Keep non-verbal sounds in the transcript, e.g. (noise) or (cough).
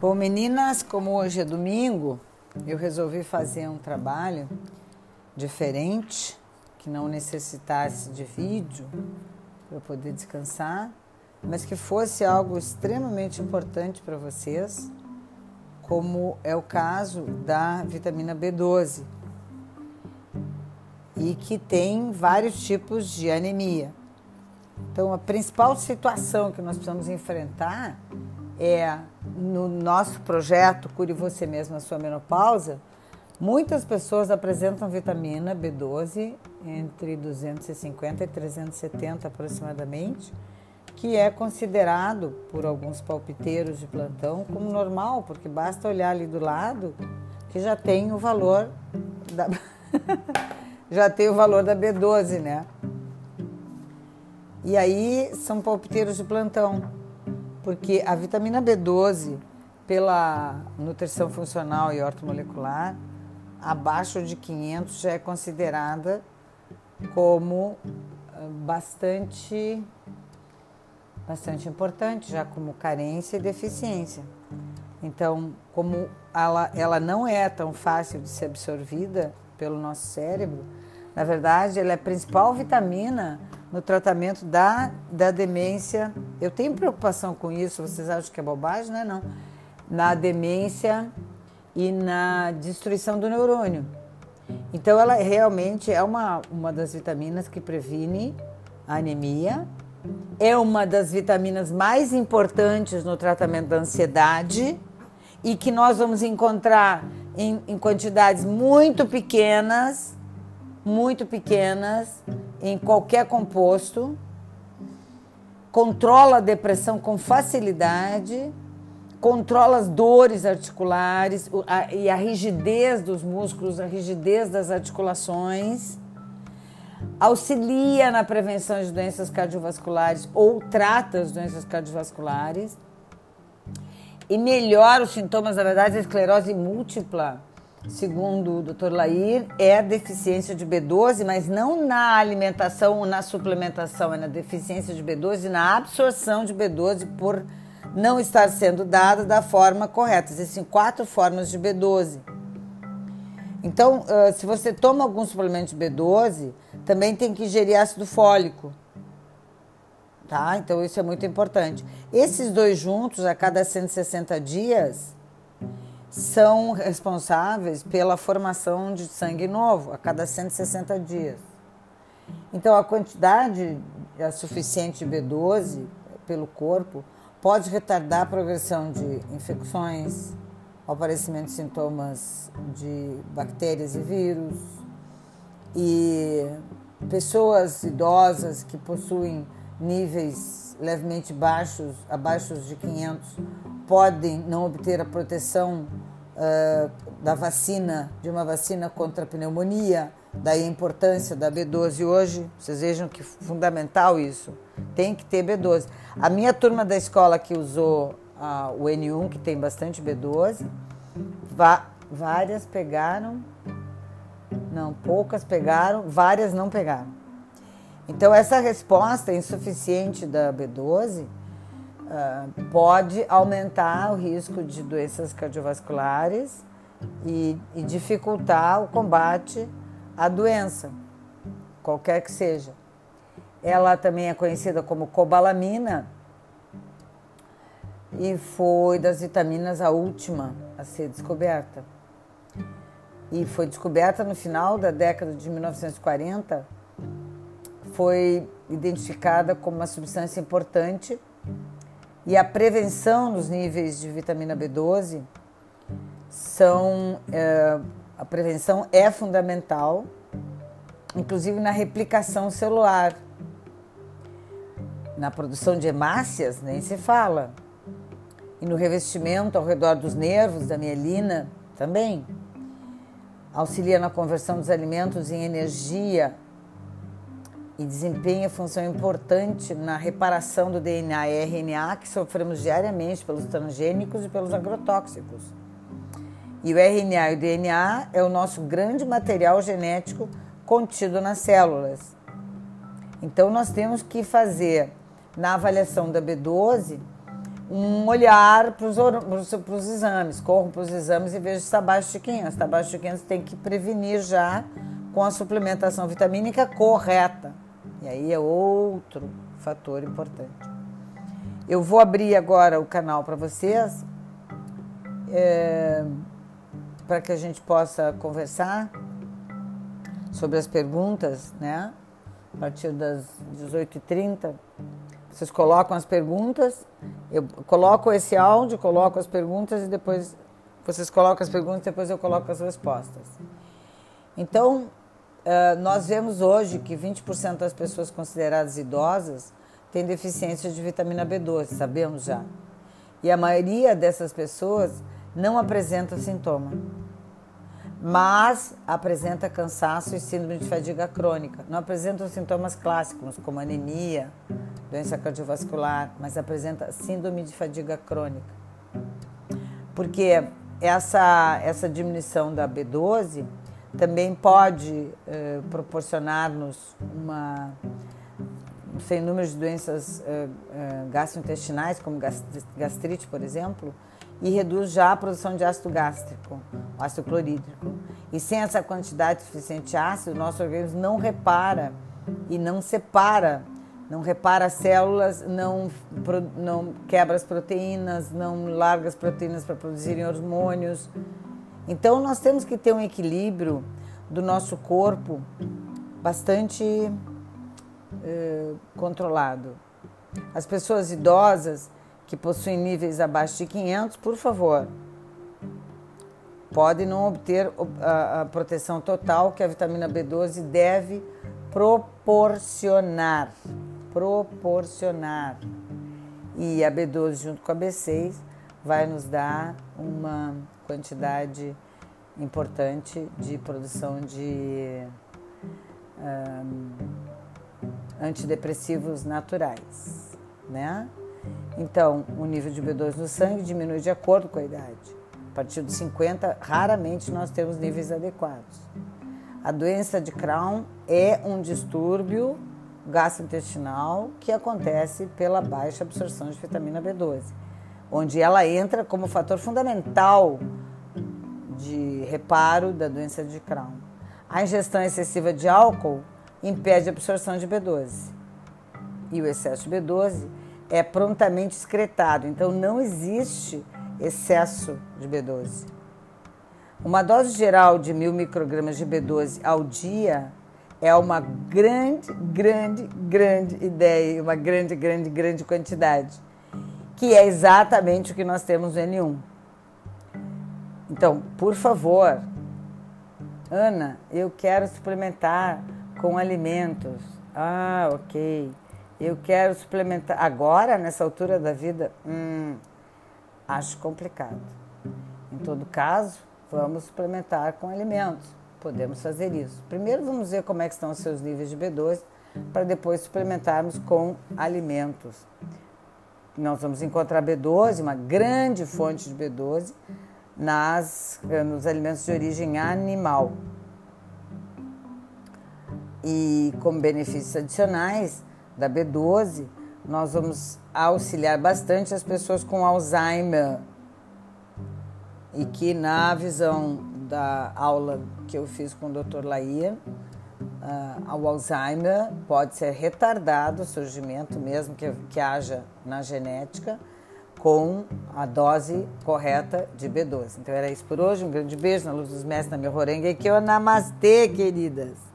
Bom, meninas, como hoje é domingo, eu resolvi fazer um trabalho diferente, que não necessitasse de vídeo para poder descansar, mas que fosse algo extremamente importante para vocês, como é o caso da vitamina B12, e que tem vários tipos de anemia. Então, a principal situação que nós precisamos enfrentar é no nosso projeto Cure Você Mesmo a Sua Menopausa, muitas pessoas apresentam vitamina B12 entre 250 e 370 aproximadamente, que é considerado por alguns palpiteiros de plantão como normal, porque basta olhar ali do lado que já tem o valor da (laughs) já tem o valor da B12, né? E aí são palpiteiros de plantão porque a vitamina B12, pela nutrição funcional e ortomolecular, abaixo de 500 já é considerada como ah, bastante bastante importante, já como carência e deficiência. Então, como ela, ela não é tão fácil de ser absorvida pelo nosso cérebro, na verdade, ela é a principal vitamina no tratamento da, da demência. Eu tenho preocupação com isso, vocês acham que é bobagem? Não é não. Na demência e na destruição do neurônio. Então ela realmente é uma, uma das vitaminas que previne a anemia, é uma das vitaminas mais importantes no tratamento da ansiedade e que nós vamos encontrar em, em quantidades muito pequenas muito pequenas em qualquer composto, controla a depressão com facilidade, controla as dores articulares a, e a rigidez dos músculos, a rigidez das articulações, auxilia na prevenção de doenças cardiovasculares ou trata as doenças cardiovasculares e melhora os sintomas, na verdade, da esclerose múltipla segundo o Dr. Lair, é deficiência de B12, mas não na alimentação ou na suplementação, é na deficiência de B12 e na absorção de B12 por não estar sendo dada da forma correta. Existem quatro formas de B12. Então, se você toma algum suplemento de B12, também tem que ingerir ácido fólico. Tá? Então, isso é muito importante. Esses dois juntos, a cada 160 dias, são responsáveis pela formação de sangue novo a cada 160 dias. Então, a quantidade é suficiente de B12 pelo corpo pode retardar a progressão de infecções, o aparecimento de sintomas de bactérias e vírus. E pessoas idosas que possuem níveis levemente baixos, abaixo de 500, podem não obter a proteção uh, da vacina, de uma vacina contra a pneumonia, daí a importância da B12 hoje, vocês vejam que fundamental isso, tem que ter B12. A minha turma da escola que usou uh, o N1, que tem bastante B12, várias pegaram, não, poucas pegaram, várias não pegaram. Então, essa resposta insuficiente da B12 uh, pode aumentar o risco de doenças cardiovasculares e, e dificultar o combate à doença, qualquer que seja. Ela também é conhecida como cobalamina e foi das vitaminas a última a ser descoberta. E foi descoberta no final da década de 1940, foi identificada como uma substância importante. E a prevenção dos níveis de vitamina B12 são é, a prevenção é fundamental, inclusive na replicação celular, na produção de hemácias nem se fala. E no revestimento ao redor dos nervos da mielina também. Auxilia na conversão dos alimentos em energia e desempenha função importante na reparação do DNA e RNA que sofremos diariamente pelos transgênicos e pelos agrotóxicos. E o RNA e o DNA é o nosso grande material genético contido nas células. Então nós temos que fazer na avaliação da B12 um olhar para os exames. Corram para os exames e vejam se está abaixo de 500. Se está abaixo de 500, tem que prevenir já com a suplementação vitamínica correta. E aí é outro fator importante. Eu vou abrir agora o canal para vocês, é, para que a gente possa conversar sobre as perguntas, né? A partir das 18h30. Vocês colocam as perguntas, eu coloco esse áudio, coloco as perguntas e depois vocês colocam as perguntas depois eu coloco as respostas. Então, eh, nós vemos hoje que 20% das pessoas consideradas idosas têm deficiência de vitamina B12, sabemos já. E a maioria dessas pessoas não apresenta sintoma mas apresenta cansaço e síndrome de fadiga crônica. Não apresenta sintomas clássicos como anemia, doença cardiovascular, mas apresenta síndrome de fadiga crônica. Porque essa, essa diminuição da B12 também pode eh, proporcionar-nos uma sem número de doenças eh, eh, gastrointestinais, como gastrite, por exemplo, e reduz já a produção de ácido gástrico, ácido clorídrico. E sem essa quantidade suficiente de ácido, o nosso organismo não repara e não separa, não repara as células, não, não quebra as proteínas, não larga as proteínas para produzirem hormônios. Então, nós temos que ter um equilíbrio do nosso corpo bastante eh, controlado. As pessoas idosas que possuem níveis abaixo de 500, por favor, podem não obter a, a proteção total que a vitamina B12 deve proporcionar. Proporcionar. E a B12 junto com a B6 vai nos dar uma quantidade importante de produção de um, antidepressivos naturais, né? Então, o nível de B12 no sangue diminui de acordo com a idade. A partir dos 50, raramente nós temos níveis adequados. A doença de Crohn é um distúrbio gastrointestinal que acontece pela baixa absorção de vitamina B12, onde ela entra como fator fundamental de reparo da doença de Crohn. A ingestão excessiva de álcool impede a absorção de B12. E o excesso de B12 é prontamente excretado, então não existe excesso de B12. Uma dose geral de mil microgramas de B12 ao dia é uma grande, grande, grande ideia, uma grande, grande, grande quantidade, que é exatamente o que nós temos no N1. Então, por favor, Ana, eu quero suplementar com alimentos. Ah, ok eu quero suplementar. Agora, nessa altura da vida, hum, acho complicado. Em todo caso, vamos suplementar com alimentos. Podemos fazer isso. Primeiro, vamos ver como é estão os seus níveis de B12, para depois suplementarmos com alimentos. Nós vamos encontrar B12, uma grande fonte de B12, nas, nos alimentos de origem animal. E como benefícios adicionais, da B12, nós vamos auxiliar bastante as pessoas com Alzheimer. E que na visão da aula que eu fiz com o Dr. Laia, uh, o Alzheimer pode ser retardado o surgimento, mesmo que, que haja na genética, com a dose correta de B12. Então era isso por hoje. Um grande beijo na luz dos mestres, na minha rorenga. E que eu namastê, queridas!